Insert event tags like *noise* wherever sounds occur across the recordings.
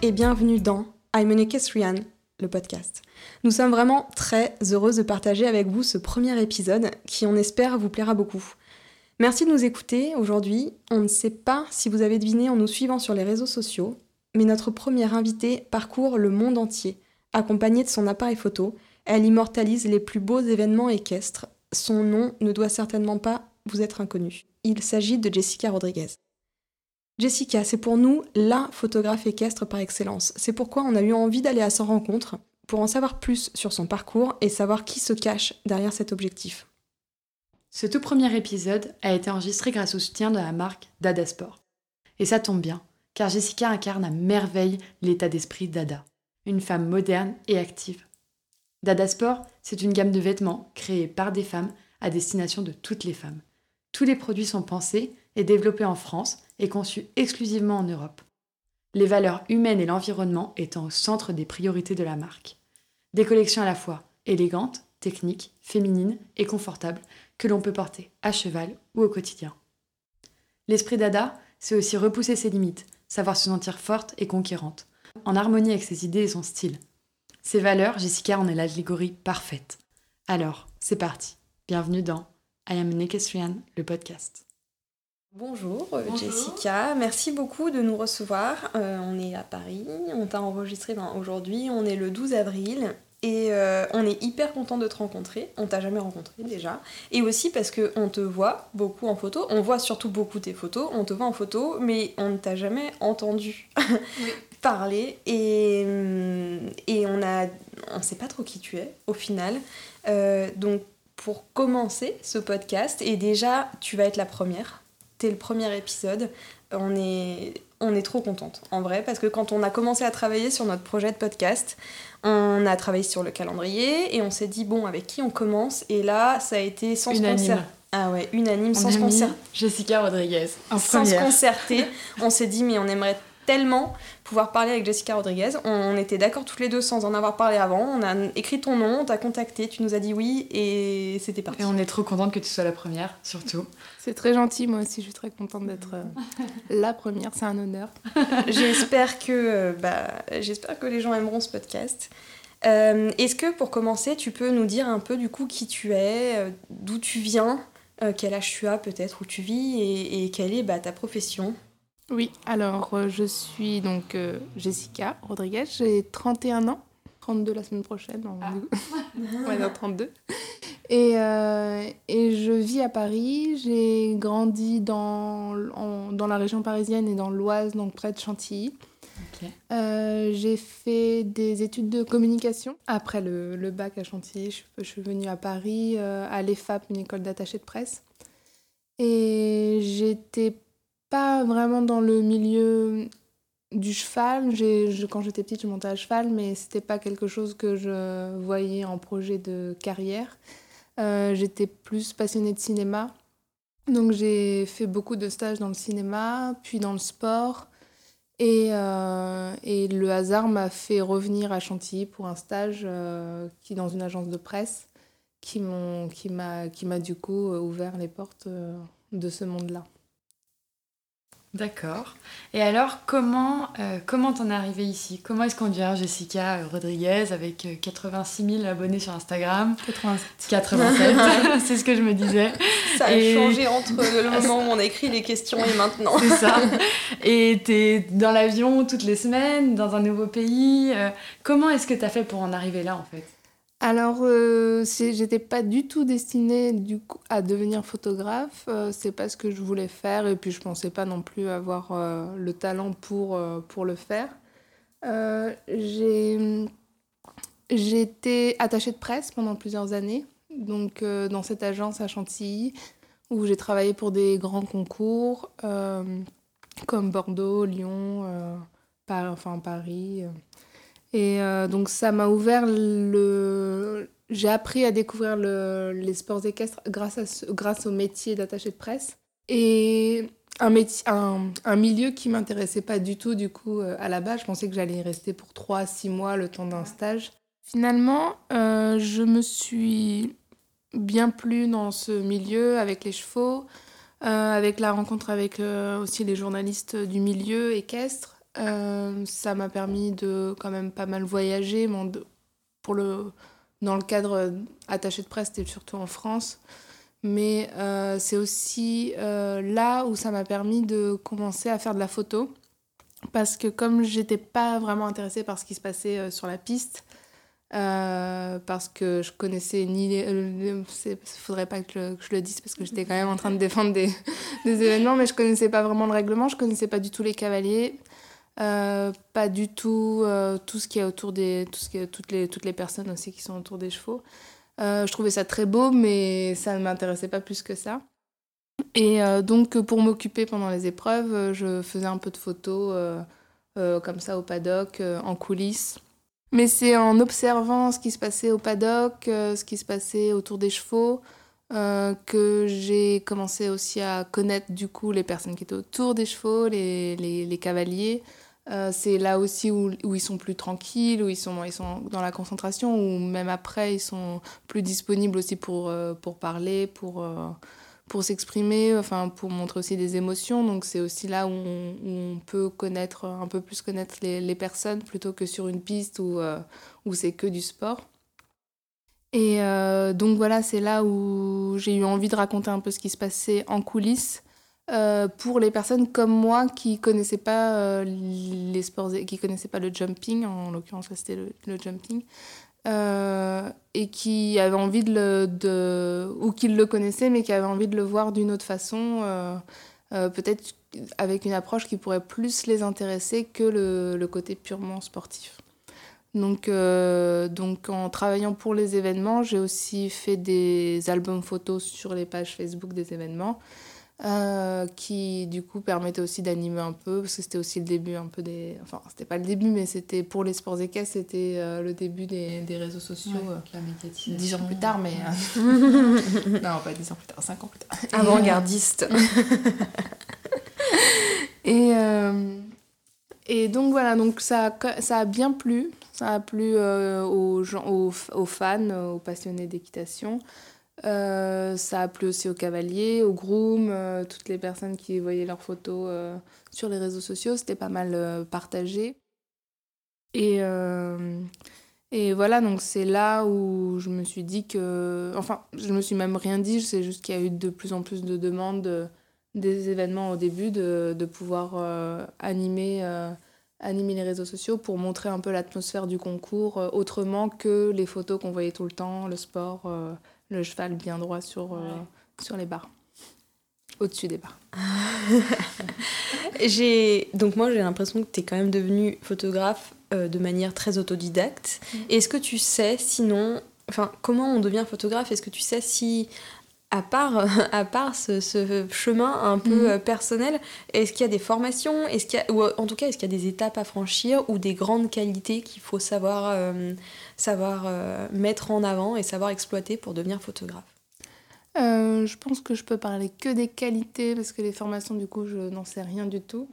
et bienvenue dans I'm an Equestrian, le podcast. Nous sommes vraiment très heureuses de partager avec vous ce premier épisode qui, on espère, vous plaira beaucoup. Merci de nous écouter. Aujourd'hui, on ne sait pas si vous avez deviné en nous suivant sur les réseaux sociaux, mais notre première invitée parcourt le monde entier. Accompagnée de son appareil photo, elle immortalise les plus beaux événements équestres. Son nom ne doit certainement pas vous être inconnu. Il s'agit de Jessica Rodriguez. Jessica, c'est pour nous la photographe équestre par excellence. C'est pourquoi on a eu envie d'aller à sa rencontre pour en savoir plus sur son parcours et savoir qui se cache derrière cet objectif. Ce tout premier épisode a été enregistré grâce au soutien de la marque Dada Sport. Et ça tombe bien, car Jessica incarne à merveille l'état d'esprit Dada, une femme moderne et active. Dada Sport, c'est une gamme de vêtements créée par des femmes à destination de toutes les femmes. Tous les produits sont pensés et développés en France conçus exclusivement en Europe. Les valeurs humaines et l'environnement étant au centre des priorités de la marque. Des collections à la fois élégantes, techniques, féminines et confortables que l'on peut porter à cheval ou au quotidien. L'esprit Dada, c'est aussi repousser ses limites, savoir se sentir forte et conquérante, en harmonie avec ses idées et son style. Ses valeurs, Jessica en est l'allégorie parfaite. Alors, c'est parti. Bienvenue dans I am an Equestrian, le podcast. Bonjour, euh, Jessica, merci beaucoup de nous recevoir. Euh, on est à Paris, on t'a enregistré ben, aujourd'hui, on est le 12 avril. Et euh, on est hyper content de te rencontrer. On t'a jamais rencontré déjà. Et aussi parce qu'on te voit beaucoup en photo, on voit surtout beaucoup tes photos, on te voit en photo, mais on ne t'a jamais entendu *laughs* parler. Et, et on a on sait pas trop qui tu es au final. donc pour commencer ce podcast, et déjà tu vas être la première le premier épisode. On est, on est trop contente, en vrai, parce que quand on a commencé à travailler sur notre projet de podcast, on a travaillé sur le calendrier et on s'est dit, bon, avec qui on commence? Et là, ça a été sans concert. Ah ouais, unanime, sans concert. Jessica Rodriguez, sans se concerter. *laughs* on s'est dit, mais on aimerait tellement pouvoir parler avec Jessica Rodriguez. On, était d'accord toutes les deux sans en avoir parlé avant. On a écrit ton nom, on t'a contacté, tu nous as dit oui et c'était parti. Et on est trop contente que tu sois la première, surtout. C'est très gentil, moi aussi je suis très contente d'être euh, la première, c'est un honneur. *laughs* j'espère que, euh, bah, j'espère que les gens aimeront ce podcast. Euh, est-ce que pour commencer, tu peux nous dire un peu du coup qui tu es, d'où tu viens, quel âge tu as peut-être, où tu vis et, et quelle est bah, ta profession? Oui, alors euh, je suis donc euh, Jessica Rodriguez, j'ai 31 ans, 32 la semaine prochaine, on, ah. va dire 32. Et, euh, et, je vis à Paris, j'ai grandi dans, dans la région parisienne et dans l'Oise, donc près de Chantilly. j'ai fait des études de communication. Après le, le bac à Chantilly, je, je, suis venue à Paris, à l'EFAP, une école d'attaché de presse. Et j'étais pas vraiment dans le milieu du cheval. quand j'étais petite, je montais à cheval, mais c'était pas quelque chose que je voyais en projet de carrière. Euh, j'étais plus passionnée de cinéma. Donc j'ai fait beaucoup de stages dans le cinéma, puis dans le sport. Et, euh, le hasard m'a fait revenir à Chantilly pour un stage euh, qui dans une agence de presse qui m'a du coup ouvert les portes de ce monde-là. D'accord. Et alors, comment euh, comment t'en es arrivée ici? Comment est-ce qu'on devient Jessica Rodriguez avec 86 euh, 000 abonnés sur Instagram? 87. 87, *laughs* *laughs* c'est ce que je me disais. Ça a changé entre le moment où on a écrit les questions et maintenant. c'est ça. Et t'es dans l'avion toutes les semaines, dans un nouveau pays. Euh, comment est-ce que t'as fait pour en arriver là, en fait? Alors, euh, j'étais pas du tout destinée du coup, à devenir photographe. Euh, c'est pas ce que je voulais faire et puis je pensais pas non plus avoir euh, le talent pour, pour le faire. j'ai été attachée de presse pendant plusieurs années, donc dans cette agence à Chantilly, où j'ai travaillé pour des grands concours comme Bordeaux, Lyon, enfin Paris. Et euh, donc ça m'a ouvert le... J'ai appris à découvrir le... les sports équestres grâce, à grâce au métier d'attaché de presse. Et un, métier, un, un milieu qui m'intéressait pas du tout du coup euh, à la base. Je pensais que j'allais y rester pour 3-6 mois le temps d'un stage. Finalement, euh, je me suis bien plu dans ce milieu avec les chevaux, avec la rencontre avec aussi les journalistes du milieu équestre. Ça m'a permis de quand même pas mal voyager. pour le, dans le cadre attaché de presse, c'était surtout en France. Mais c'est aussi là où ça m'a permis de commencer à faire de la photo. Parce que comme j'étais pas vraiment intéressée par ce qui se passait sur la piste, euh, parce que je connaissais ni les. Il faudrait pas que, je le dise parce que j'étais quand même en train de défendre des, *laughs* des, événements, mais je connaissais pas vraiment le règlement, je connaissais pas du tout les cavaliers, euh, pas du tout euh, tout ce qui est autour des. Toutes, les, toutes les personnes aussi qui sont autour des chevaux. je trouvais ça très beau, mais ça ne m'intéressait pas plus que ça. Et donc, pour m'occuper pendant les épreuves, je faisais un peu de photos comme ça au paddock, en coulisses. Mais c'est en observant ce qui se passait au paddock, euh, ce qui se passait autour des chevaux, euh, que j'ai commencé aussi à connaître du coup les personnes qui étaient autour des chevaux, les, les, les cavaliers. Euh, c'est là aussi où, où, ils sont plus tranquilles, où ils sont, ils sont dans la concentration, ou même après, ils sont plus disponibles aussi pour, pour parler, pour, pour s'exprimer, enfin pour montrer aussi des émotions. Donc c'est aussi là où on, peut connaître un peu plus connaître les, les personnes plutôt que sur une piste où, euh, où c'est que du sport. Et euh, donc voilà, c'est là où j'ai eu envie de raconter un peu ce qui se passait en coulisses euh, pour les personnes comme moi qui connaissaient pas les sports, qui connaissaient pas le jumping. En l'occurrence, c'était le, jumping. Euh, et qui avait envie de le. Ou qui le connaissait, mais qui avait envie de le voir d'une autre façon, euh, euh, peut-être avec une approche qui pourrait plus les intéresser que le côté purement sportif. Donc, donc, en travaillant pour les événements, j'ai aussi fait des albums photos sur les pages Facebook des événements. Euh, qui du coup permettait aussi d'animer un peu, parce que c'était aussi le début un peu des... Enfin, c'était pas le début, mais c'était pour les sports équestres, c'était euh, le début des, des réseaux sociaux. Ouais, euh, dix ans plus tard, mais... *laughs* *laughs* non, pas dix ans plus tard, cinq ans plus tard. Avant-gardiste. *laughs* et, et donc voilà, donc ça, ça a bien plu. Ça a plu aux, gens, aux, fans, aux passionnés d'équitation. Euh, ça a plu aussi aux cavaliers, aux grooms, euh, toutes les personnes qui voyaient leurs photos euh, sur les réseaux sociaux. C'était pas mal partagé. Et, et voilà, donc c'est là où je me suis dit que. Enfin, je me suis même rien dit, c'est juste qu'il y a eu de plus en plus de demandes des événements au début de, de pouvoir animer, animer les réseaux sociaux pour montrer un peu l'atmosphère du concours autrement que les photos qu'on voyait tout le temps, le sport le cheval bien droit sur, euh, sur les barres, au-dessus des barres. *laughs* j'ai donc moi j'ai l'impression que tu es quand même devenue photographe euh, de manière très autodidacte. Mm. Est-ce que tu sais sinon enfin comment on devient photographe? Est-ce que tu sais si à part, *laughs* à part ce, ce chemin un peu mm. euh, personnel, est-ce qu'il y a des formations est-ce qu'il y a, Ou en tout cas, est-ce qu'il y a des étapes à franchir ou des grandes qualités qu'il faut savoir savoir euh, mettre en avant et savoir exploiter pour devenir photographe? Euh, je pense que je peux parler que des qualités parce que les formations, du coup, je n'en sais rien du tout.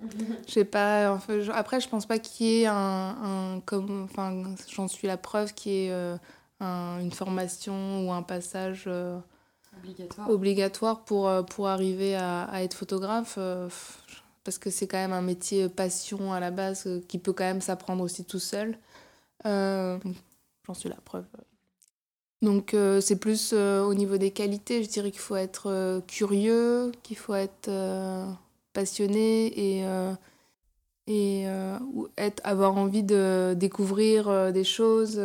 j'ai pas, enfin, après, je pense pas qu'il y ait un, un comme, enfin, j'en suis la preuve qu'il y ait euh, une formation ou un passage obligatoire. obligatoire pour, pour arriver à, être photographe. parce que c'est quand même un métier passion à la base qui peut quand même s'apprendre aussi tout seul. J'en suis la preuve. Donc euh, c'est plus euh, au niveau des qualités, je dirais qu'il faut être euh, curieux, qu'il faut être passionné et, et être, avoir envie de découvrir des choses.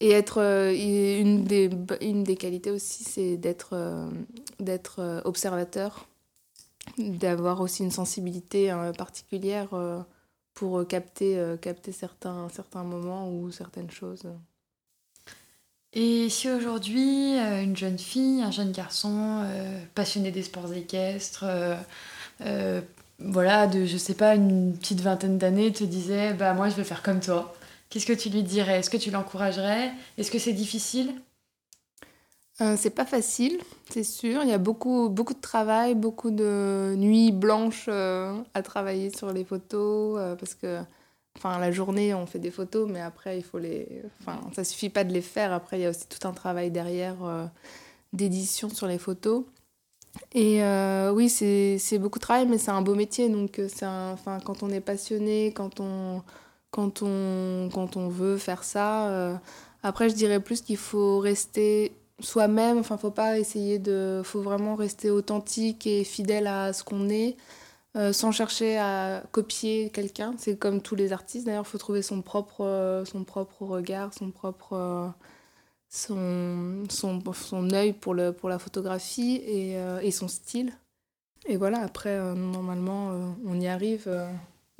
Et être une, des, une des qualités aussi, c'est d'être d'être observateur, d'avoir aussi une sensibilité particulière pour euh, capter, euh, capter certains, certains moments ou certaines choses. Et si aujourd'hui, euh, une jeune fille, un jeune garçon passionné des sports équestres, voilà, de, je sais pas, une petite vingtaine d'années, te disait, bah moi je vais faire comme toi, qu'est-ce que tu lui dirais? Est-ce que tu l'encouragerais? Est-ce que c'est difficile? Euh, c'est pas facile, c'est sûr. Il y a beaucoup, beaucoup de travail, beaucoup de nuits blanches euh, à travailler sur les photos euh, parce que enfin, la journée, on fait des photos, mais après, il faut les. Enfin, ça suffit pas de les faire. Après, il y a aussi tout un travail derrière d'édition sur les photos. Et oui, c'est beaucoup de travail, mais c'est un beau métier. Donc, enfin, quand on est passionné, quand on, quand on, quand on veut faire ça. après, je dirais plus qu'il faut rester soi-même. Enfin, faut pas essayer de. faut vraiment rester authentique et fidèle à ce qu'on est. Euh, sans chercher à copier quelqu'un. C'est comme tous les artistes, d'ailleurs, il faut trouver son propre, euh, son propre regard, son propre. Euh, son, son, son œil pour, le, pour la photographie et, et son style. Et voilà, après, normalement, on y arrive.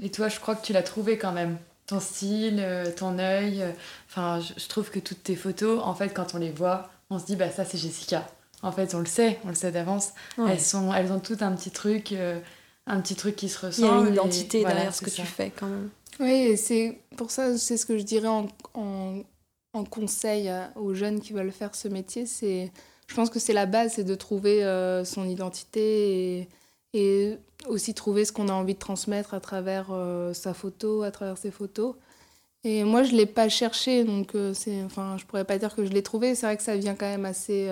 Et toi, je crois que tu l'as trouvé quand même. Ton style, ton œil. Enfin, je, trouve que toutes tes photos, en fait, quand on les voit, on se dit, bah ça, c'est Jessica. En fait, on le sait, on le sait d'avance. Elles, sont, elles ont toutes un petit truc un petit truc qui se ressent. Il y a une identité derrière ce que tu fais quand même. Oui, c'est pour ça, c'est ce que je dirais en, en, conseil aux jeunes qui veulent faire ce métier. C'est, je pense que c'est la base, c'est de trouver euh, son identité et, et, aussi trouver ce qu'on a envie de transmettre à travers euh, sa photo, à travers ses photos. Et moi, je ne l'ai pas cherché, donc euh, enfin, je pourrais pas dire que je l'ai trouvé. C'est vrai que ça vient quand même assez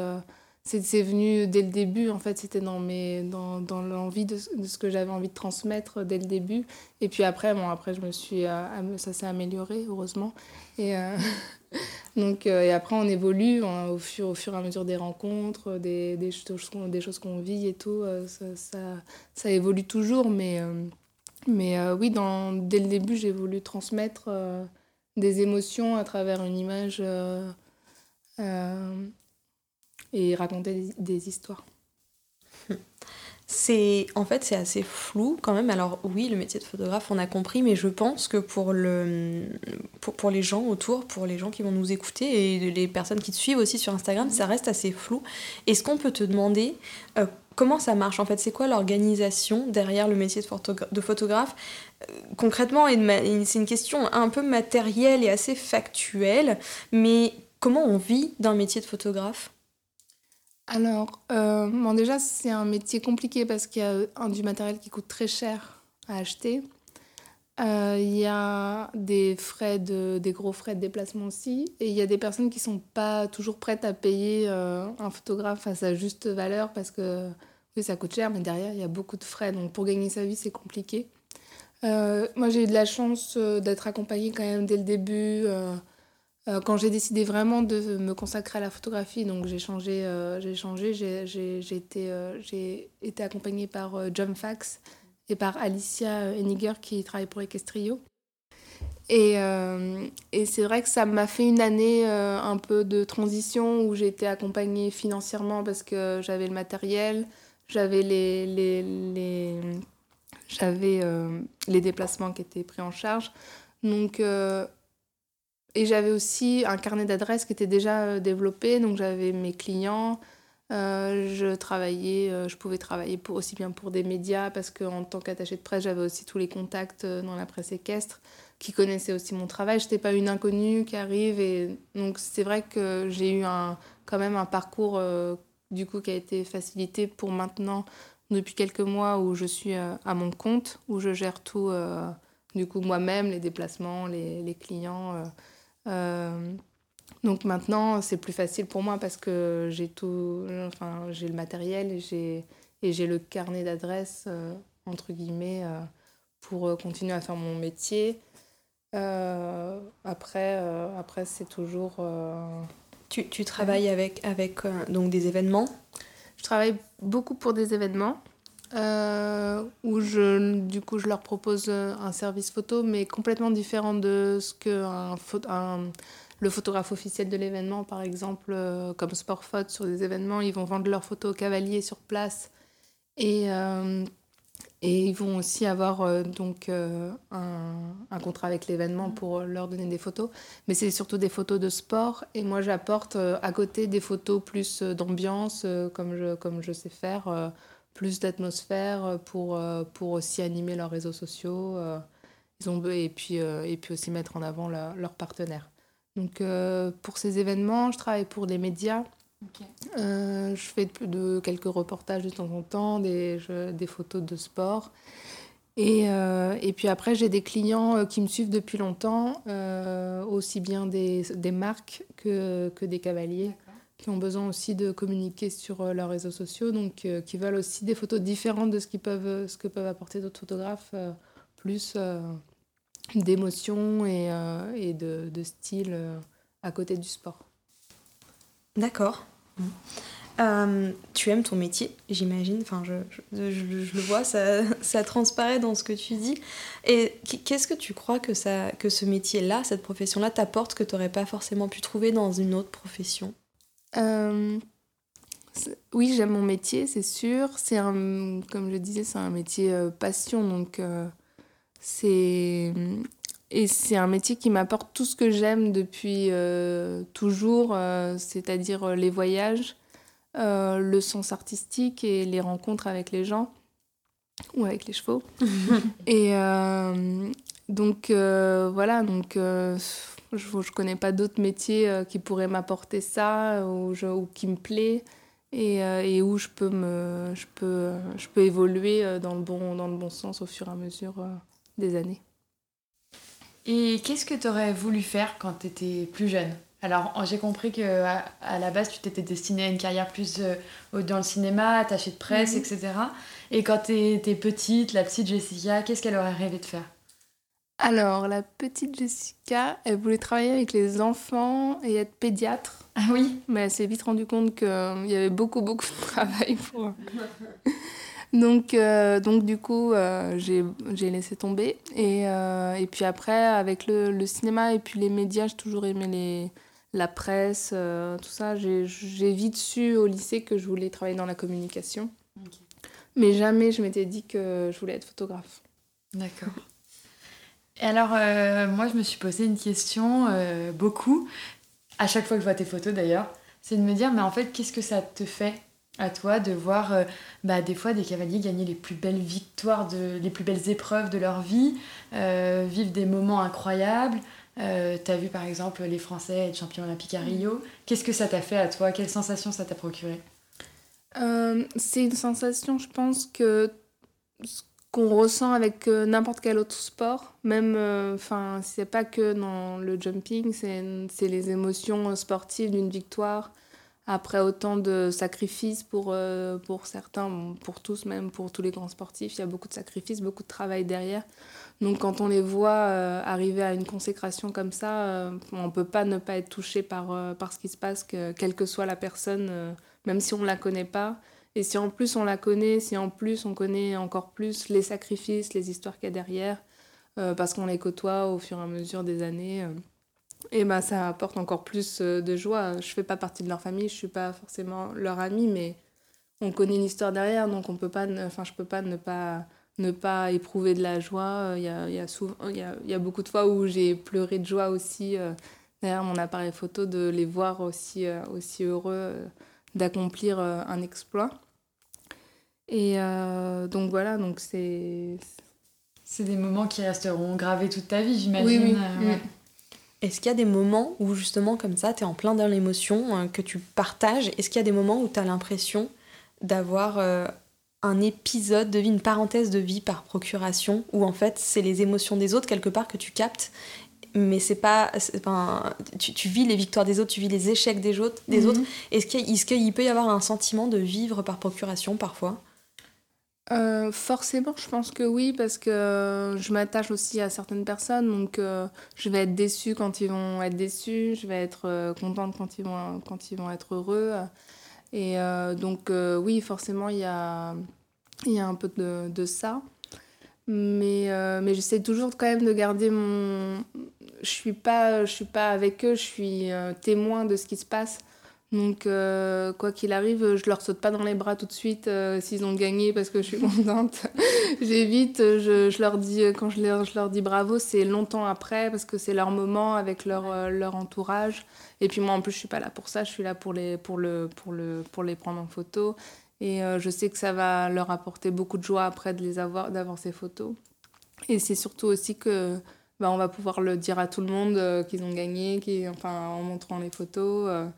c'est venu dès le début, en fait, c'était dans, dans, dans l'envie de, ce que j'avais envie de transmettre dès le début. Et puis après, bon, après je me suis, euh, ça s'est amélioré, heureusement. Et, euh, *laughs* donc, euh, et après, on évolue au, fur, au fur et à mesure des rencontres, des, des, choses, des qu'on vit et tout. Ça, ça, ça, évolue toujours, mais, mais oui, dans, dès le début, j'ai voulu transmettre des émotions à travers une image et raconter des, histoires. C'est en fait c'est assez flou quand même. Alors oui, le métier de photographe, on a compris, mais je pense que pour le pour, pour, les gens autour, pour les gens qui vont nous écouter et les personnes qui te suivent aussi sur Instagram, ça reste assez flou. Est-ce qu'on peut te demander euh, comment ça marche en fait? C'est quoi l'organisation derrière le métier de, de photographe? Euh, Concrètement, c'est une question un peu matérielle et assez factuelle, mais comment on vit d'un métier de photographe? Alors, euh, bon, déjà, c'est un métier compliqué parce qu'il y a un, du matériel qui coûte très cher à acheter. Euh, il y a des frais de, des gros frais de déplacement aussi. Et il y a des personnes qui sont pas toujours prêtes à payer euh, un photographe à sa juste valeur parce que oui, ça coûte cher, mais derrière, il y a beaucoup de frais. Donc, pour gagner sa vie, c'est compliqué. moi, j'ai eu de la chance d'être accompagnée quand même dès le début euh, quand j'ai décidé vraiment de me consacrer à la photographie, donc j'ai changé, euh, j'ai changé, j'ai été, euh, été accompagnée par John Fax et par Alicia Eniger qui travaille pour Equestrio. Et, et c'est vrai que ça m'a fait une année un peu de transition où j'ai été accompagnée financièrement parce que j'avais le matériel, j'avais les, les, les j'avais les déplacements qui étaient pris en charge. Donc et j'avais aussi un carnet d'adresses qui était déjà euh, développé, donc j'avais mes clients. Euh, je travaillais, euh, je pouvais travailler aussi bien pour des médias parce qu'en tant qu'attaché de presse, j'avais aussi tous les contacts dans la presse équestre qui connaissaient aussi mon travail. Je n'étais pas une inconnue qui arrive et donc c'est vrai que j'ai eu un, quand même un parcours du coup qui a été facilité pour maintenant depuis quelques mois où je suis à mon compte, où je gère tout du coup moi-même, les déplacements, les clients. Euh, donc maintenant, c'est plus facile pour moi parce que j'ai tout, enfin, j'ai le matériel et j'ai, et j'ai le carnet d'adresses, euh, entre guillemets, euh, pour continuer à faire mon métier. après, après c'est toujours... Tu, tu, travailles avec, avec donc des événements? Je travaille beaucoup pour des événements. Où je, du coup, je leur propose un service photo, mais complètement différent de ce que un, un, le photographe officiel de l'événement, par exemple, euh, comme Sportphot, sur des événements, ils vont vendre leurs photos aux cavaliers sur place. Et, euh, et ils vont aussi avoir euh, donc un, un, contrat avec l'événement pour leur donner des photos. Mais c'est surtout des photos de sport. Et moi, j'apporte à côté des photos plus d'ambiance, comme, je, comme je sais faire, plus d'atmosphère pour, pour aussi animer leurs réseaux sociaux. ils ont, et, puis, et puis aussi mettre en avant leurs partenaires. Donc euh, pour ces événements, je travaille pour des médias. Euh, je fais de, quelques reportages de temps en temps, des, des photos de sport. Et, euh, et puis après, j'ai des clients qui me suivent depuis longtemps, aussi bien des, des marques que, que des cavaliers qui ont besoin aussi de communiquer sur leurs réseaux sociaux, donc qui veulent aussi des photos différentes de ce, qu'ils peuvent, ce que peuvent apporter d'autres photographes, plus d'émotion et, et de, de, style à côté du sport. D'accord. Euh, tu aimes ton métier, j'imagine. Enfin, je, je, le vois, ça, *laughs* ça, transparaît dans ce que tu dis. Et qu'est-ce que tu crois que, ça, que ce métier-là, cette profession-là, t'apporte que tu n'aurais pas forcément pu trouver dans une autre profession? Euh, Oui, j'aime mon métier, c'est sûr. C'est un, comme je disais, c'est un métier euh, passion, donc c'est et c'est un métier qui m'apporte tout ce que j'aime depuis toujours, c'est-à-dire les voyages, euh, le sens artistique et les rencontres avec les gens ou avec les chevaux. *laughs* et euh, donc euh, voilà, donc je ne connais pas d'autres métiers qui pourraient m'apporter ça ou, ou, qui me plaît et, et, où je peux, me, je, peux, je peux évoluer dans le, bon, dans le bon sens au fur et à mesure des années. Et qu'est-ce que tu aurais voulu faire quand tu étais plus jeune? Alors, j'ai compris que à, la base, tu t'étais destinée à une carrière plus euh, dans le cinéma, attachée de presse, mhm. etc. Et quand tu étais petite, la petite Jessica, qu'est-ce qu'elle aurait rêvé de faire? Alors, la petite Jessica, elle voulait travailler avec les enfants et être pédiatre. Ah oui Mais elle s'est vite rendue compte qu'il y avait beaucoup, beaucoup de travail pour. Donc, euh, donc du coup, euh, j'ai laissé tomber. Et, et puis après, avec le, le, cinéma et puis les médias, j'ai toujours aimé les, la presse, euh, tout ça. J'ai vite su au lycée que je voulais travailler dans la communication. Mais jamais je m'étais dit que je voulais être photographe. D'accord. Et alors, euh, moi, je me suis posé une question, euh, beaucoup, à chaque fois que je vois tes photos d'ailleurs, c'est de me dire, mais en fait, qu'est-ce que ça te fait à toi de voir bah, des fois des cavaliers gagner les plus belles victoires, de, les plus belles épreuves de leur vie, vivre des moments incroyables, euh, tu as vu par exemple les Français être champions olympiques à Rio. Qu'est-ce que ça t'a fait à toi? Quelle sensation ça t'a procuré? Euh, C'est une sensation, je pense, que qu'on ressent avec euh, n'importe quel autre sport. Même, enfin, c'est pas que dans le jumping, c'est les émotions sportives d'une victoire après autant de sacrifices pour, pour certains, pour tous, même pour tous les grands sportifs. Il y a beaucoup de sacrifices, beaucoup de travail derrière. Donc quand on les voit euh, arriver à une consécration comme ça, euh, on ne peut pas ne pas être touché par, euh, par ce qui se passe, que, quelle que soit la personne, même si on ne la connaît pas. Et si en plus on la connaît, si en plus on connaît encore plus les sacrifices, les histoires qu'il y a derrière, parce qu'on les côtoie au fur et à mesure des années, et ben ça apporte encore plus de joie. Je ne fais pas partie de leur famille, je ne suis pas forcément leur amie, mais on connaît l'histoire derrière, donc on peut pas, enfin je peux pas ne pas ne pas éprouver de la joie. Il y a, il y a, souvent, il y a, il y a beaucoup de fois où j'ai pleuré de joie aussi euh, derrière mon appareil photo, de les voir aussi, euh, aussi heureux euh, d'accomplir un exploit. Et donc voilà, donc c'est... C'est des moments qui resteront gravés toute ta vie, j'imagine. Oui, oui. Mm. Est-ce qu'il y a des moments où justement comme ça, tu es en plein dans l'émotion, que tu partages Est-ce qu'il y a des moments où tu as l'impression d'avoir un épisode de vie, une parenthèse de vie par procuration, où en fait c'est les émotions des autres quelque part que tu captes, mais c'est pas. Enfin, tu, tu, vis les victoires des autres, tu vis les échecs des autres. Des mhm. autres. Est-ce qu'il peut y avoir un sentiment de vivre par procuration parfois? Euh, forcément, je pense que oui, parce que je m'attache aussi à certaines personnes, donc euh, je vais être déçue quand ils vont être déçus, je vais être euh, contente quand ils, vont, quand ils vont être heureux. Et donc, oui, forcément, il y a, y a un peu de, de ça. Mais, euh, mais j'essaie toujours quand même de garder mon. Je suis pas, je suis pas avec eux, je suis témoin de ce qui se passe. Donc, euh, quoi qu'il arrive, je leur saute pas dans les bras tout de suite euh, s'ils ont gagné parce que je suis contente. *laughs* J'évite, je, je, leur dis, quand je leur, je leur dis bravo, c'est longtemps après parce que c'est leur moment avec leur, euh, leur entourage. Et puis moi, en plus, je suis pas là pour ça, je suis là pour les, pour le, pour le, pour les prendre en photo. Et je sais que ça va leur apporter beaucoup de joie après de les avoir, d'avoir ces photos. Et c'est surtout aussi que bah, on va pouvoir le dire à tout le monde qu'ils ont gagné, qui, enfin, en montrant les photos.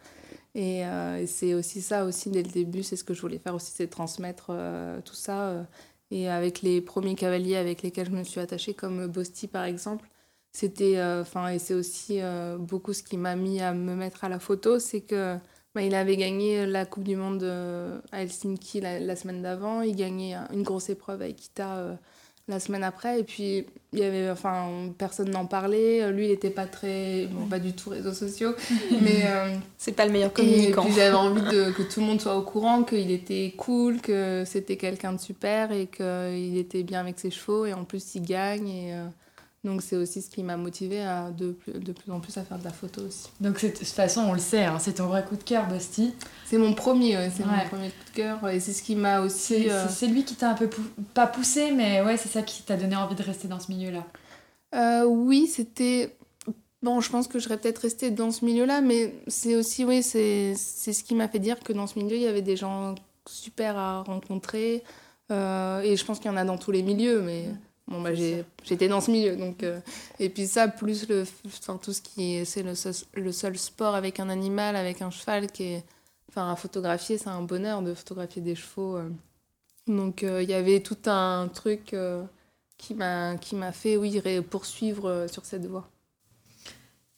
Euh, et, c'est aussi ça, aussi, dès le début, c'est ce que je voulais faire aussi, c'est transmettre euh, tout ça. Euh. et avec les premiers cavaliers avec lesquels je me suis attachée, comme Bosti par exemple, c'était, enfin, et c'est aussi beaucoup ce qui m'a mis à me mettre à la photo, c'est que bah, il avait gagné la Coupe du Monde à Helsinki la, semaine d'avant. Il gagnait une grosse épreuve avec Kita la semaine après. Et puis, il y avait, enfin, personne n'en parlait. Lui, il n'était pas très, bon, pas du tout réseaux sociaux, *laughs* mais c'est pas le meilleur communicant. Et puis, j'avais envie de, *laughs* que tout le monde soit au courant qu'il était cool, que c'était quelqu'un de super et qu'il était bien avec ses chevaux. Et en plus, il gagne. Et, donc c'est aussi ce qui m'a motivé à de, de, plus en plus à faire de la photo aussi. Donc de toute façon, on le sait, hein, c'est ton vrai coup de cœur, Bosti. C'est mon premier, c'est mon premier coup de cœur et c'est ce qui m'a aussi. C'est euh, lui qui t'a un peu pas poussé, mais ouais, c'est ça qui t'a donné envie de rester dans ce milieu-là. Euh, oui, c'était. Bon, je pense que j'aurais peut-être resté dans ce milieu-là, mais c'est aussi, oui, c'est ce qui m'a fait dire que dans ce milieu, il y avait des gens super à rencontrer. Euh, et je pense qu'il y en a dans tous les milieux, mais. Bon, bah, j'étais dans ce milieu. Donc, euh, et puis ça, plus le, enfin, tout ce qui est, c'est le, le, seul sport avec un animal, avec un cheval, qui est, enfin, à photographier, c'est un bonheur de photographier des chevaux. Euh. Donc euh, il y avait tout un truc qui m'a qui m'a fait, oui, poursuivre sur cette voie.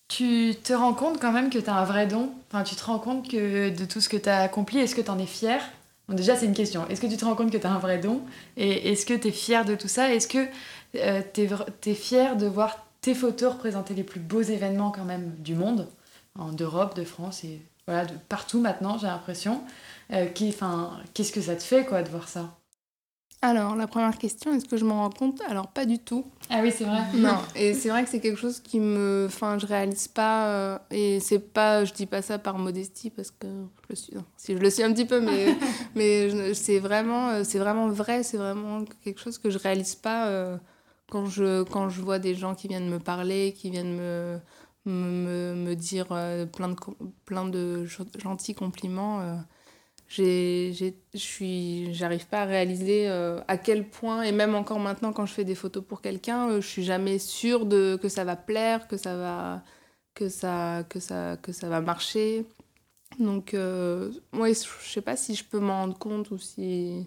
Tu te rends compte quand même que tu as un vrai don? Enfin, Tu te rends compte que de tout ce que tu as accompli, est-ce que tu en es fier déjà, c'est une question. Est-ce que tu te rends compte que tu as un vrai don Et est-ce que tu es fier de tout ça? Est-ce que euh, tu es, fier de voir tes photos représenter les plus beaux événements quand même du monde, d'Europe, de France et voilà, de partout maintenant, j'ai l'impression? Euh, Qu'est-ce que ça te fait quoi de voir ça? Alors, la première question, est-ce que je m'en rends compte? Alors, pas du tout. Ah oui, c'est vrai. *laughs* Non, et c'est vrai que c'est quelque chose qui me. Enfin, je réalise pas. Euh, et c'est pas. Je dis pas ça par modestie parce que je le suis. si je le suis un petit peu, mais, *laughs* mais c'est vraiment, euh, c'est vraiment vrai. C'est vraiment quelque chose que je réalise pas euh, quand, je, quand je vois des gens qui viennent me parler, qui viennent me, me, me dire plein, de, plein de gentils compliments j'arrive pas à réaliser euh, à quel point, et même encore maintenant quand je fais des photos pour quelqu'un, euh, je suis jamais sûre de, que ça va plaire, que ça va, que ça, que ça, que ça va marcher. Donc, euh, ouais, je sais pas si je peux m'en rendre compte ou si,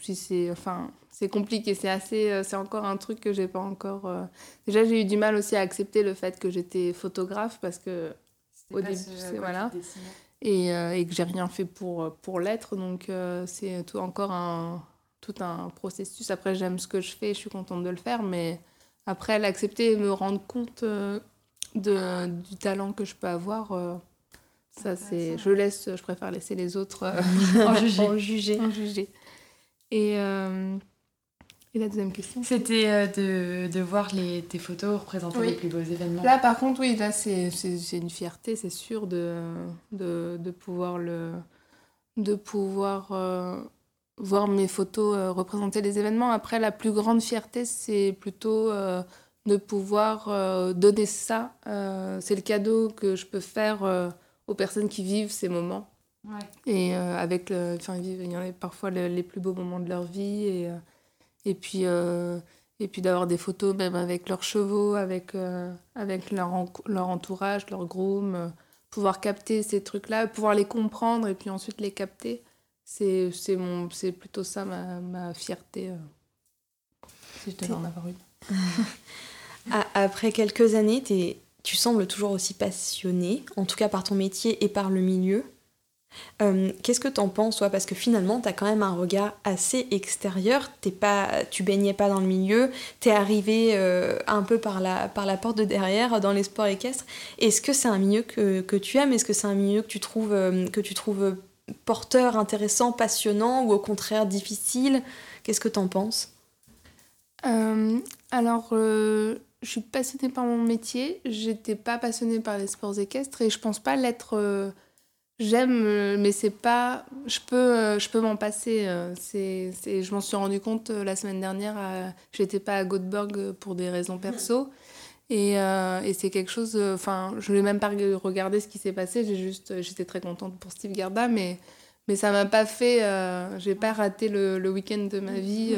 si c'est, enfin, c'est compliqué. C'est assez, euh, c'est encore un truc que j'ai pas encore. Déjà, j'ai eu du mal aussi à accepter le fait que j'étais photographe parce que au début, c'est voilà et, euh, et que j'ai rien fait pour, pour l'être. Donc euh, c'est tout encore un, tout un processus. Après, j'aime ce que je fais, je suis contente de le faire, mais après, l'accepter et me rendre compte euh, de, du talent que je peux avoir, ça c'est. Je laisse, je préfère laisser les autres *laughs* *laughs* en juger. En juger. Et et la deuxième question C'était euh, de, de, voir les, tes photos représenter les plus beaux événements. Là, par contre, oui, là, c'est une fierté, c'est sûr, de, de, de, pouvoir, le, de pouvoir euh, voir mes photos euh, représenter les événements. Après, la plus grande fierté, c'est plutôt de pouvoir donner ça. c'est le cadeau que je peux faire aux personnes qui vivent ces moments. Ouais. Et avec, enfin, il y en a parfois les plus beaux moments de leur vie. Et, et puis, euh, et puis d'avoir des photos même avec leurs chevaux, avec, euh, avec leur, leur entourage, leur groom, euh, pouvoir capter ces trucs-là, pouvoir les comprendre et puis ensuite les capter. C'est plutôt ça ma, ma fierté, si je avoir une. *laughs* Après quelques années, es, tu sembles toujours aussi passionné, en tout cas par ton métier et par le milieu. Euh, qu'est-ce que t'en penses, toi? Parce que finalement, t'as quand même un regard assez extérieur. T'es pas, tu baignais pas dans le milieu. T'es arrivé euh, un peu par la, par la porte de derrière dans les sports équestres. Est-ce que c'est un milieu que, que tu aimes? Est-ce que c'est un milieu que tu trouves, euh, que tu trouves porteur, intéressant, passionnant ou au contraire difficile? Qu'est-ce que t'en penses? Alors, je suis passionnée par mon métier. J'étais pas passionnée par les sports équestres et je pense pas l'être J'aime, euh, mais c'est pas. Je peux, euh, je peux m'en passer. Euh, c'est, je m'en suis rendu compte la semaine dernière. j'étais pas à Göteborg pour des raisons perso. Et, et c'est quelque chose. Enfin, je n'ai même pas regardé ce qui s'est passé. J'ai juste, j'étais très contente pour Steve Garda, mais, mais ça m'a pas fait. j'ai pas raté le, le week-end de ma vie.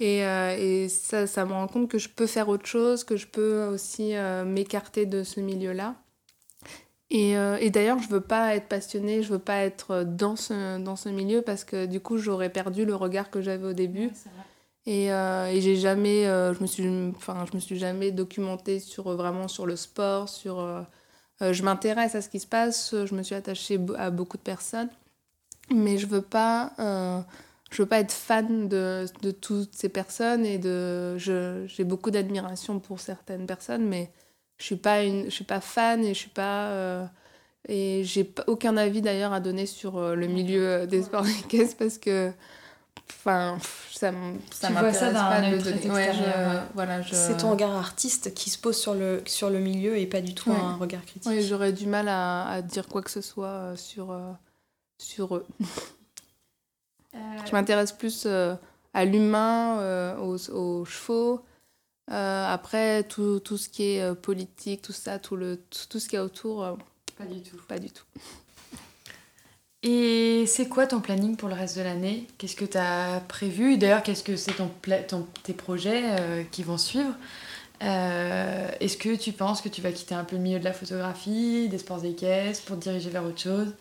et, et ça, ça me rend compte que je peux faire autre chose, que je peux aussi m'écarter de ce milieu-là. Et, euh, et d'ailleurs, je veux pas être passionnée, je veux pas être dans ce, dans ce milieu parce que du coup, j'aurais perdu le regard que j'avais au début. et, euh, et j'ai jamais, euh, je me suis, enfin, je me suis jamais documentée sur vraiment sur le sport, sur je m'intéresse à ce qui se passe, je me suis attachée à beaucoup de personnes, mais je veux pas je veux pas être fan de, de toutes ces personnes et de j'ai beaucoup d'admiration pour certaines personnes mais je suis pas une je suis pas fan et je suis pas euh, et j'ai aucun avis d'ailleurs à donner sur euh, le milieu des sports équestres parce que enfin ça ça m'intéresse pas de donner. Ouais, voilà c'est ton regard artiste qui se pose sur le sur le milieu et pas du tout un regard critique. Oui j'aurais du mal à, à, dire quoi que ce soit euh, sur sur eux. Euh, je m'intéresse plus euh, à l'humain, euh, aux, chevaux. Après, tout, tout, ce qui est politique, tout ça, tout, le, tout, ce qu'il y a autour, pas du tout. Pas du tout. Et c'est quoi ton planning pour le reste de l'année? Qu'est-ce que tu as prévu? D'ailleurs, qu'est-ce que c'est ton, ton, tes projets qui vont suivre? Est-ce que tu penses que tu vas quitter un peu le milieu de la photographie, des sports équestres pour te diriger vers autre chose?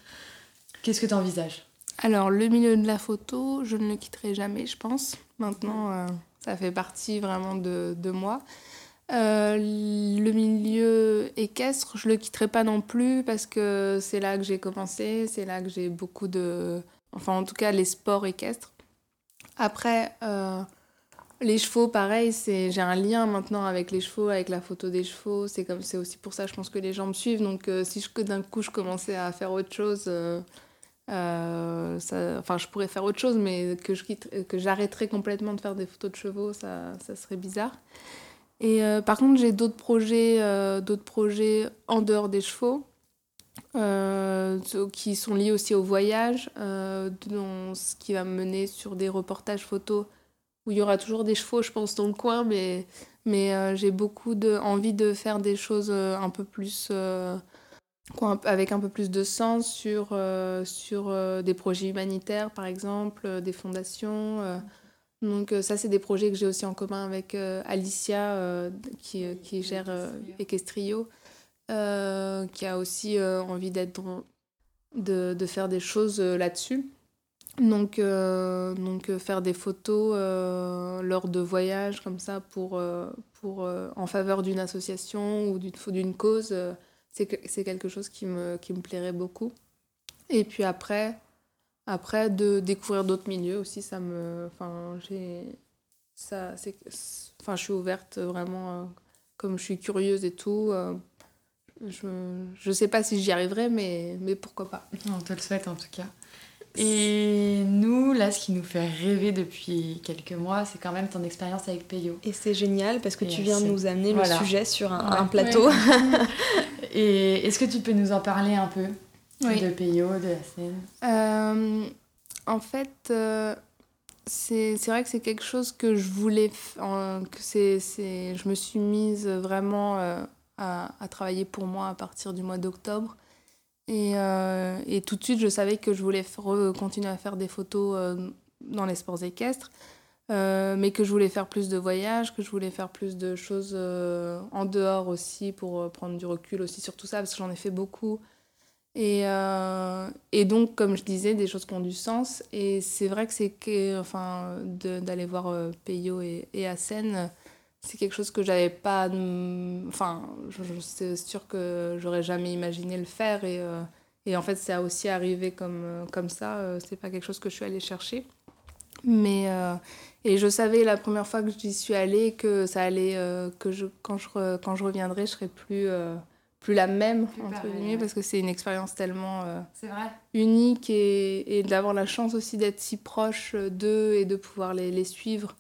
Qu'est-ce que tu envisages alors, le milieu de la photo, je ne le quitterai jamais, je pense. Maintenant, euh, ça fait partie vraiment de, moi. Euh, le milieu équestre, je le quitterai pas non plus parce que c'est là que j'ai commencé, c'est là que j'ai beaucoup de. Enfin, en tout cas, les sports équestres. Après, euh, les chevaux, pareil, c'est j'ai un lien maintenant avec les chevaux, avec la photo des chevaux. C'est comme c'est aussi pour ça, je pense que les gens me suivent. Donc, si je, d'un coup je commençais à faire autre chose euh, enfin, je pourrais faire autre chose, mais que, je que j'arrêterais complètement de faire des photos de chevaux, ça, ça serait bizarre. Et euh, par contre, j'ai d'autres projets, euh, d'autres projets en dehors des chevaux, qui sont liés aussi au voyage, dont, ce qui va me mener sur des reportages photos où il y aura toujours des chevaux, je pense, dans le coin, mais, mais j'ai beaucoup de, envie de faire des choses un peu plus avec un peu plus de sens sur, euh, sur euh, des projets humanitaires, par exemple, euh, des fondations. donc ça, c'est des projets que j'ai aussi en commun avec Alicia, qui, qui gère Equestrio, qui a aussi envie d'être de, de, faire des choses là-dessus. Donc, donc faire des photos lors de voyages comme ça pour, pour, en faveur d'une association ou d'une cause c'est quelque chose qui me, qui me plairait beaucoup. Et puis après, après de découvrir d'autres milieux aussi, ça me. Enfin, j'ai. Ça, enfin, je suis ouverte vraiment, euh, comme je suis curieuse et tout. Euh, je, je sais pas si j'y arriverai, mais, mais pourquoi pas. On te le souhaite en tout cas. Et là, ce qui nous fait rêver depuis quelques mois, c'est quand même ton expérience avec Peyo. Et c'est génial parce que tu viens de nous amener le sujet sur un, plateau. *laughs* Et est-ce que tu peux nous en parler un peu de Peyo, de la scène? Euh, En fait, euh, c'est vrai que c'est quelque chose que je voulais. que c'est je me suis mise vraiment euh, à, à, travailler pour moi à partir du mois d'octobre. Et, euh, et, tout de suite, je savais que je voulais continuer à faire des photos euh, dans les sports équestres, euh, mais que je voulais faire plus de voyages, que je voulais faire plus de choses en dehors aussi pour prendre du recul aussi sur tout ça, parce que j'en ai fait beaucoup. Et, et, donc, comme je disais, des choses qui ont du sens. Et c'est vrai que c'est enfin, d'aller voir Peyo et, et Asen, c'est quelque chose que j'avais pas. Enfin, c'est sûr que j'aurais jamais imaginé le faire et, euh, et en fait, ça a aussi arrivé comme, euh, comme ça. Euh, c'est pas quelque chose que je suis allée chercher. Mais. et je savais la première fois que j'y suis allée que ça allait. que je, quand, je, quand je reviendrai, je serais plus. plus la même, entre guillemets, parce que c'est une expérience tellement vrai. unique et, et d'avoir la chance aussi d'être si proche d'eux et de pouvoir les, les suivre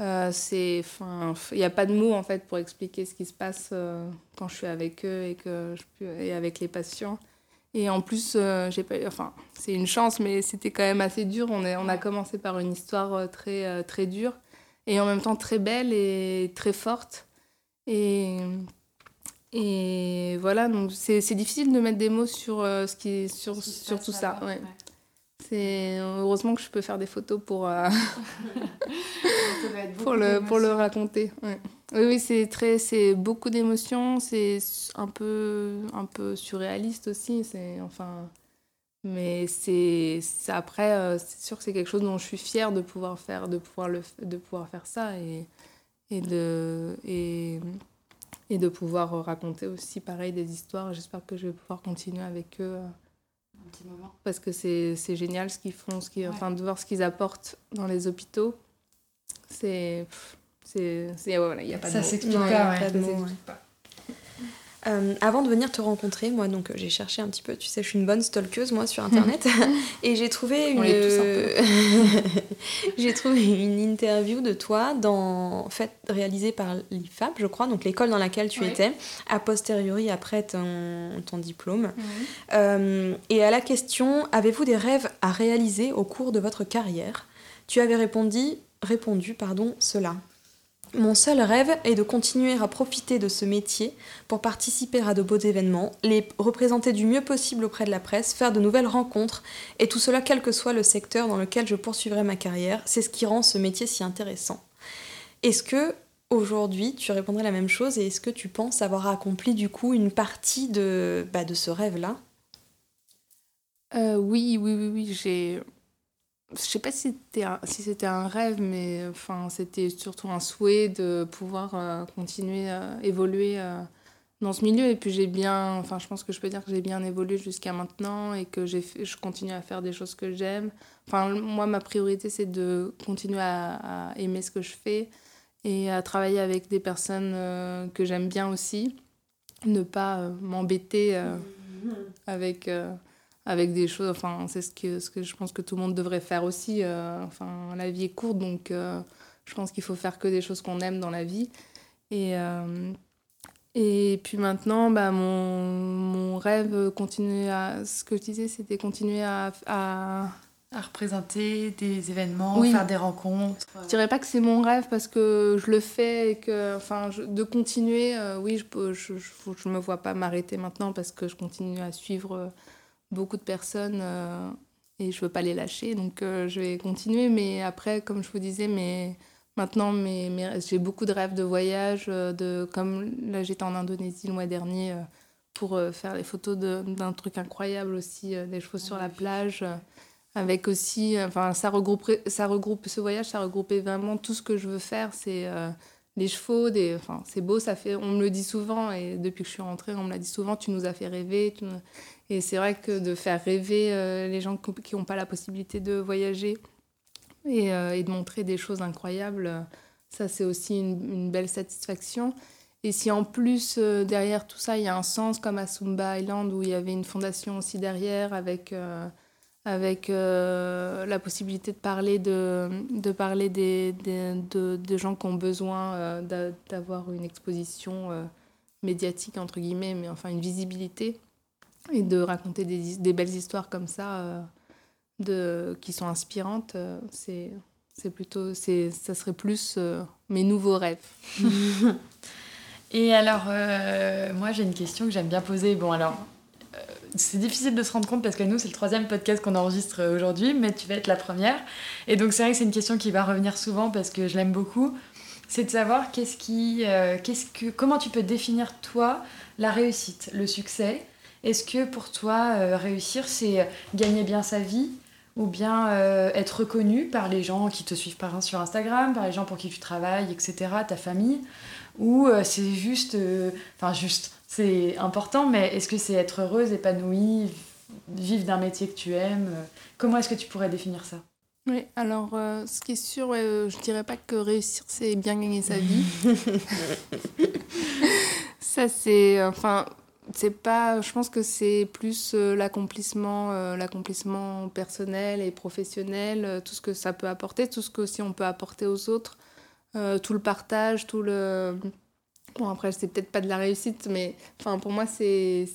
euh, c'est, enfin, il n'y a pas de mots en fait pour expliquer ce qui se passe euh, quand je suis avec eux et que je et avec les patients. Et en plus, euh, j'ai pas, enfin, c'est une chance, mais c'était quand même assez dur. On, est, on a commencé par une histoire très très dure et en même temps très belle et très forte. Et et voilà, donc c'est, difficile de mettre des mots sur ce qui, sur, sur tout ça. Ouais. C'est heureusement que je peux faire des photos pour euh, *laughs* pour le pour le raconter. Oui oui, c'est très c'est beaucoup d'émotions, c'est un peu un peu surréaliste aussi, c'est enfin mais c'est après euh, c'est sûr que c'est quelque chose dont je suis fière de pouvoir faire de pouvoir le de pouvoir faire ça et et de et et de pouvoir raconter aussi pareil des histoires. J'espère que je vais pouvoir continuer avec eux. Un petit moment. Parce que c'est génial ce qu'ils font, ce qui, enfin, de voir ce qu'ils apportent dans les hôpitaux. C'est. C'est. Voilà, il n'y a pas de Ça s'explique pas, ouais. Euh, avant de venir te rencontrer, moi, donc j'ai cherché un petit peu, tu sais, je suis une bonne stalkeuse, moi, sur Internet, *laughs* et j'ai trouvé une... *laughs* j'ai trouvé une interview de toi, dans... fait, réalisée par l'IFAP, je crois, donc l'école dans laquelle tu étais, a posteriori après ton, ton diplôme. Euh, et à la question, avez-vous des rêves à réaliser au cours de votre carrière? Tu avais répondu, répondu pardon, cela. Mon seul rêve est de continuer à profiter de ce métier pour participer à de beaux événements, les représenter du mieux possible auprès de la presse, faire de nouvelles rencontres, et tout cela quel que soit le secteur dans lequel je poursuivrai ma carrière. C'est ce qui rend ce métier si intéressant. Est-ce que aujourd'hui tu répondrais la même chose et est-ce que tu penses avoir accompli du coup une partie de, bah, ce rêve-là? Euh, Oui, oui, oui, oui. J'ai je sais pas si c'était un, si c'était un rêve, mais enfin, c'était surtout un souhait de pouvoir euh, continuer à évoluer euh, dans ce milieu. Et puis j'ai bien, enfin, je pense que je peux dire que j'ai bien évolué jusqu'à maintenant et que j'ai je continue à faire des choses que j'aime. Enfin, moi, ma priorité, c'est de continuer à, aimer ce que je fais et à travailler avec des personnes euh, que j'aime bien aussi. Ne pas m'embêter mmh. avec avec des choses. Enfin, c'est ce que, ce que je pense que tout le monde devrait faire aussi. Euh, enfin, la vie est courte, donc euh, je pense qu'il faut faire que des choses qu'on aime dans la vie. Et, euh, et puis maintenant, bah, mon, mon rêve, continuer à. Ce que je disais, c'était continuer à, à à représenter des événements, faire des rencontres. Je dirais pas que c'est mon rêve parce que je le fais et que, enfin, de continuer, oui, je, je, je, je, me vois pas m'arrêter maintenant parce que je continue à suivre beaucoup de personnes euh, et je veux pas les lâcher. Donc euh, je vais continuer. Mais après, comme je vous disais, mais maintenant, mais, j'ai beaucoup de rêves de voyage. Euh, de, comme là, j'étais en Indonésie le mois dernier pour faire les photos d'un truc incroyable aussi, des chevaux sur la plage. avec aussi, enfin, ça regroupe, ça regroupe ce voyage, ça regroupait vraiment tout ce que je veux faire. C'est les chevaux, des, enfin, c'est beau, ça fait, on me le dit souvent, et depuis que je suis rentrée, on me l'a dit souvent, tu nous as fait rêver. Et c'est vrai que de faire rêver euh, les gens qui n'ont pas la possibilité de voyager et, euh, de montrer des choses incroyables, euh, ça c'est aussi une, belle satisfaction. Et si en plus derrière tout ça il y a un sens comme à Sumba Island où il y avait une fondation aussi derrière avec, avec la possibilité de parler, de, de parler des, des de, de, gens qui ont besoin d'avoir une exposition médiatique entre guillemets, mais enfin une visibilité et de raconter des, des belles histoires comme ça euh, de, qui sont inspirantes, euh, c'est c'est plutôt c'est ça serait plus euh, mes nouveaux rêves. *laughs* et alors moi j'ai une question que j'aime bien poser. Bon alors c'est difficile de se rendre compte parce que nous, c'est le troisième podcast qu'on enregistre aujourd'hui, mais tu vas être la première. Et donc, c'est vrai que c'est une question qui va revenir souvent parce que je l'aime beaucoup. C'est de savoir qu'est-ce qui, qu'est-ce que, comment tu peux définir, toi, la réussite, le succès est-ce que pour toi, euh, réussir, c'est gagner bien sa vie ou bien euh, être reconnu par les gens qui te suivent par, sur Instagram, par les gens pour qui tu travailles, etc., ta famille? Ou euh, c'est juste... Enfin, juste, c'est important, mais est-ce que c'est être heureuse, épanouie, vivre d'un métier que tu aimes? Comment est-ce que tu pourrais définir ça? Oui, alors ce qui est sûr, je dirais pas que réussir c'est bien gagner sa vie. *laughs* ça c'est, enfin, c'est pas je pense que c'est plus euh, l'accomplissement euh, l'accomplissement personnel et professionnel euh, tout ce que ça peut apporter tout ce que aussi on peut apporter aux autres. Tout le partage tout le bon après c'est peut-être pas de la réussite mais enfin pour moi c'est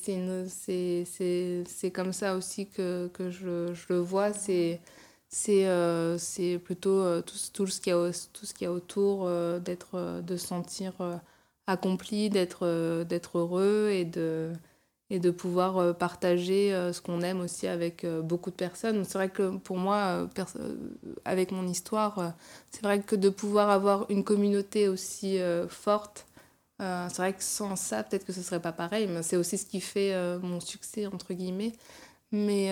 comme ça aussi que, que je, je le vois c'est c'est plutôt tout, tout ce qu'il y a tout ce qu'il a autour d'être de sentir accompli, d'être euh, d'être heureux et de, et de pouvoir euh, partager euh, ce qu'on aime aussi avec beaucoup de personnes. C'est vrai que pour moi, avec mon histoire, c'est vrai que de pouvoir avoir une communauté aussi forte, c'est vrai que sans ça, peut-être que ce serait pas pareil, mais c'est aussi ce qui fait mon succès, entre guillemets. Mais,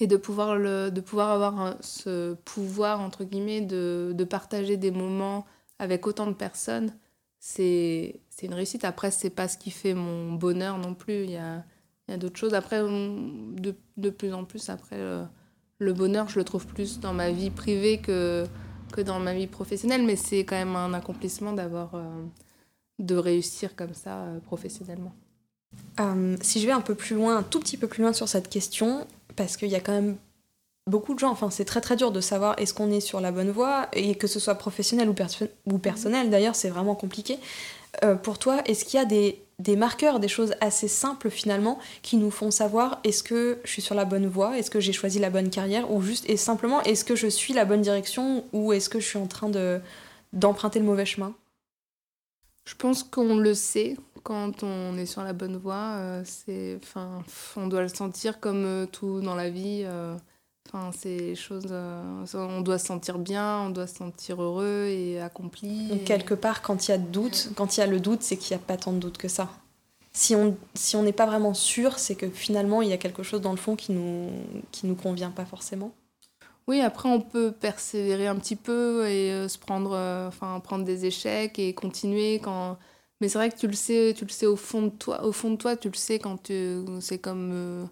et de pouvoir, le, de pouvoir avoir ce pouvoir, entre guillemets, de, de partager des moments avec autant de personnes, c'est une réussite. Après, c'est pas ce qui fait mon bonheur non plus. Il y a, y a d'autres choses. Après, de, de, plus en plus, après, le, bonheur, je le trouve plus dans ma vie privée que, que dans ma vie professionnelle. Mais c'est quand même un accomplissement d'avoir, de réussir comme ça professionnellement. si je vais un peu plus loin, un tout petit peu plus loin sur cette question, parce qu'il y a quand même beaucoup de gens, enfin c'est très très dur de savoir est-ce qu'on est sur la bonne voie, et que ce soit professionnel ou, personnel d'ailleurs, c'est vraiment compliqué. Euh, pour toi, est-ce qu'il y a des, marqueurs, des choses assez simples finalement, qui nous font savoir est-ce que je suis sur la bonne voie, est-ce que j'ai choisi la bonne carrière, ou juste et simplement est-ce que je suis la bonne direction, ou est-ce que je suis en train de, d'emprunter le mauvais chemin? Je pense qu'on le sait quand on est sur la bonne voie, euh, c'est, enfin, on doit le sentir comme euh, tout dans la vie. Enfin, c'est choses. Euh, on doit se sentir bien, on doit se sentir heureux et accompli. Donc, quelque part, quand il y a doute, quand il y a le doute, c'est qu'il n'y a pas tant de doute que ça. Si on si on n'est pas vraiment sûr, c'est que finalement, il y a quelque chose dans le fond qui nous qui nous convient pas forcément. Oui, après, on peut persévérer un petit peu et euh, se prendre, euh, enfin, prendre des échecs et continuer quand. Mais c'est vrai que tu le sais, tu le sais au fond de toi. Au fond de toi, tu le sais quand tu. C'est comme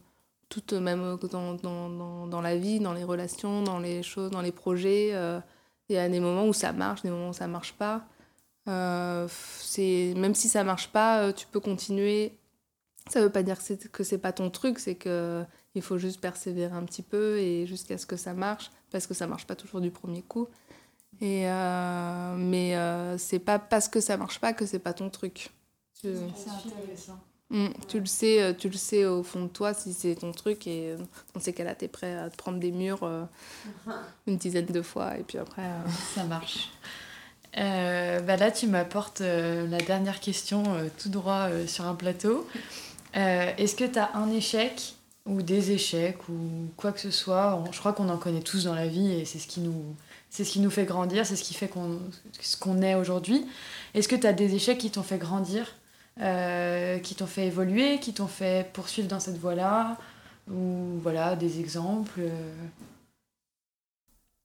tout même euh, dans, dans, dans, la vie, dans les relations, dans les choses, dans les projets. Euh, il y a des moments où ça marche, des moments où ça marche pas. Euh, c'est même si ça marche pas, tu peux continuer. Ça veut pas dire que c'est pas ton truc, c'est que il faut juste persévérer un petit peu et jusqu'à ce que ça marche, parce que ça marche pas toujours du premier coup. Et mais c'est pas parce que ça marche pas que c'est pas ton truc. C'est intéressant. Mm, tu le sais, euh, tu le sais au fond de toi si c'est ton truc et euh, dans ces cas-là, tu es prêt à te prendre des murs euh, *laughs* une dizaine de fois et puis après. Ça marche. bah là, tu m'apportes la dernière question tout droit sur un plateau. Est-ce que tu as un échec ou des échecs ou quoi que ce soit Je crois qu'on en connaît tous dans la vie et c'est ce qui nous, c'est ce qui nous fait grandir, c'est ce qui fait qu'on, ce qu'on est aujourd'hui. Est-ce que tu as des échecs qui t'ont fait grandir euh, qui t'ont fait évoluer, qui t'ont fait poursuivre dans cette voie-là Ou voilà, des exemples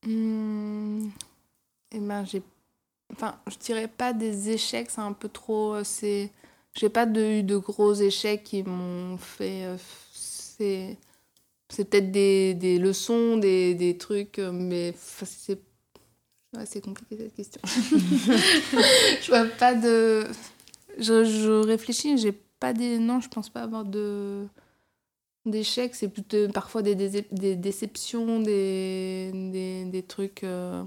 mmh. Eh ben, j'ai. Enfin, je dirais pas des échecs, c'est un peu trop. Euh, c'est. J'ai pas eu de gros échecs qui m'ont fait. Euh, c'est. C'est peut-être des, des, leçons, des, des trucs, mais c'est. Ouais, c'est compliqué cette question. *laughs* je vois pas de. Je, je réfléchis, j'ai pas des. Non, je pense pas avoir de d'échecs, c'est plutôt parfois des, des, des déceptions, des, des, des trucs euh,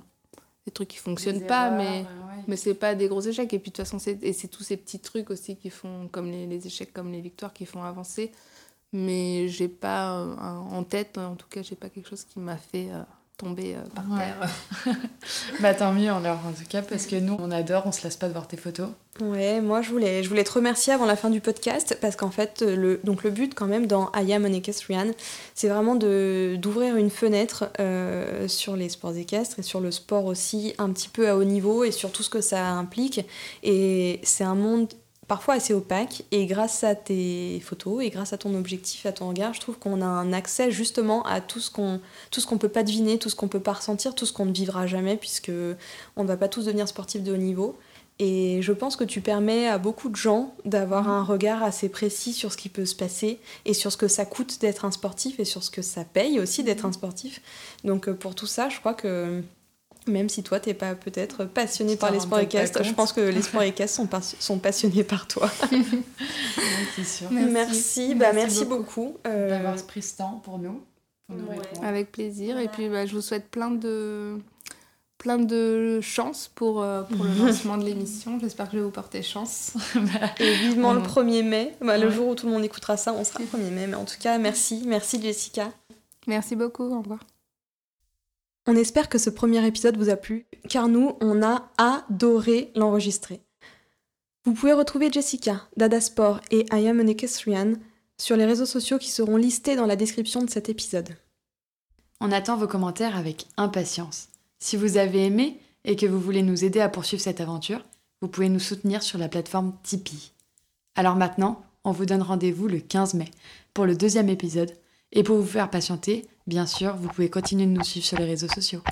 des trucs qui fonctionnent pas, mais, mais c'est pas des gros échecs. Et puis de toute façon, c'est, et c'est tous ces petits trucs aussi qui font, comme les, les, échecs, comme les victoires, qui font avancer. Mais j'ai pas euh, en tête, en tout cas, j'ai pas quelque chose qui m'a fait euh, tomber euh, par terre. *laughs* bah tant mieux alors en tout cas parce que nous on adore, on se lasse pas de voir tes photos. Ouais, moi je voulais, je voulais te remercier avant la fin du podcast parce qu'en fait le, donc le but quand même dans I Am an Equestrian c'est vraiment de, d'ouvrir une fenêtre euh, sur les sports équestres et sur le sport aussi un petit peu à haut niveau et sur tout ce que ça implique et c'est un monde parfois assez opaque. Et grâce à tes photos et grâce à ton objectif, à ton regard, je trouve qu'on a un accès justement à tout ce qu'on tout ce qu'on peut pas deviner, tout ce qu'on peut pas ressentir, tout ce qu'on ne vivra jamais, puisque on ne va pas tous devenir sportifs de haut niveau. Et je pense que tu permets à beaucoup de gens d'avoir un regard assez précis sur ce qui peut se passer et sur ce que ça coûte d'être un sportif et sur ce que ça paye aussi d'être un sportif. Donc euh, pour tout ça, je crois que même si toi, t'es pas peut-être passionné par les sports équestres, je pense que les *laughs* sports équestres sont, sont passionnés par toi. *laughs* c'est sûr. Merci, bah, merci, beaucoup, euh, d'avoir pris ce temps pour nous. Avec plaisir. Et puis, bah, je vous souhaite plein de, plein de chance pour, euh, pour le lancement de l'émission. J'espère que je vais vous porter chance. *laughs* Et vivement le 1er mai. Bah, le jour où tout le monde écoutera ça, on sera le 1er mai. Mais en tout cas, merci. Merci Jessica. Merci beaucoup. Au revoir. On espère que ce premier épisode vous a plu, car nous, on a adoré l'enregistrer. Vous pouvez retrouver Jessica, Dada Sport et I Am an sur les réseaux sociaux qui seront listés dans la description de cet épisode. On attend vos commentaires avec impatience. Si vous avez aimé et que vous voulez nous aider à poursuivre cette aventure, vous pouvez nous soutenir sur la plateforme Tipeee. Alors maintenant, on vous donne rendez-vous le 15 mai pour le deuxième épisode. Et pour vous faire patienter, Bien sûr, vous pouvez continuer de nous suivre sur les réseaux sociaux.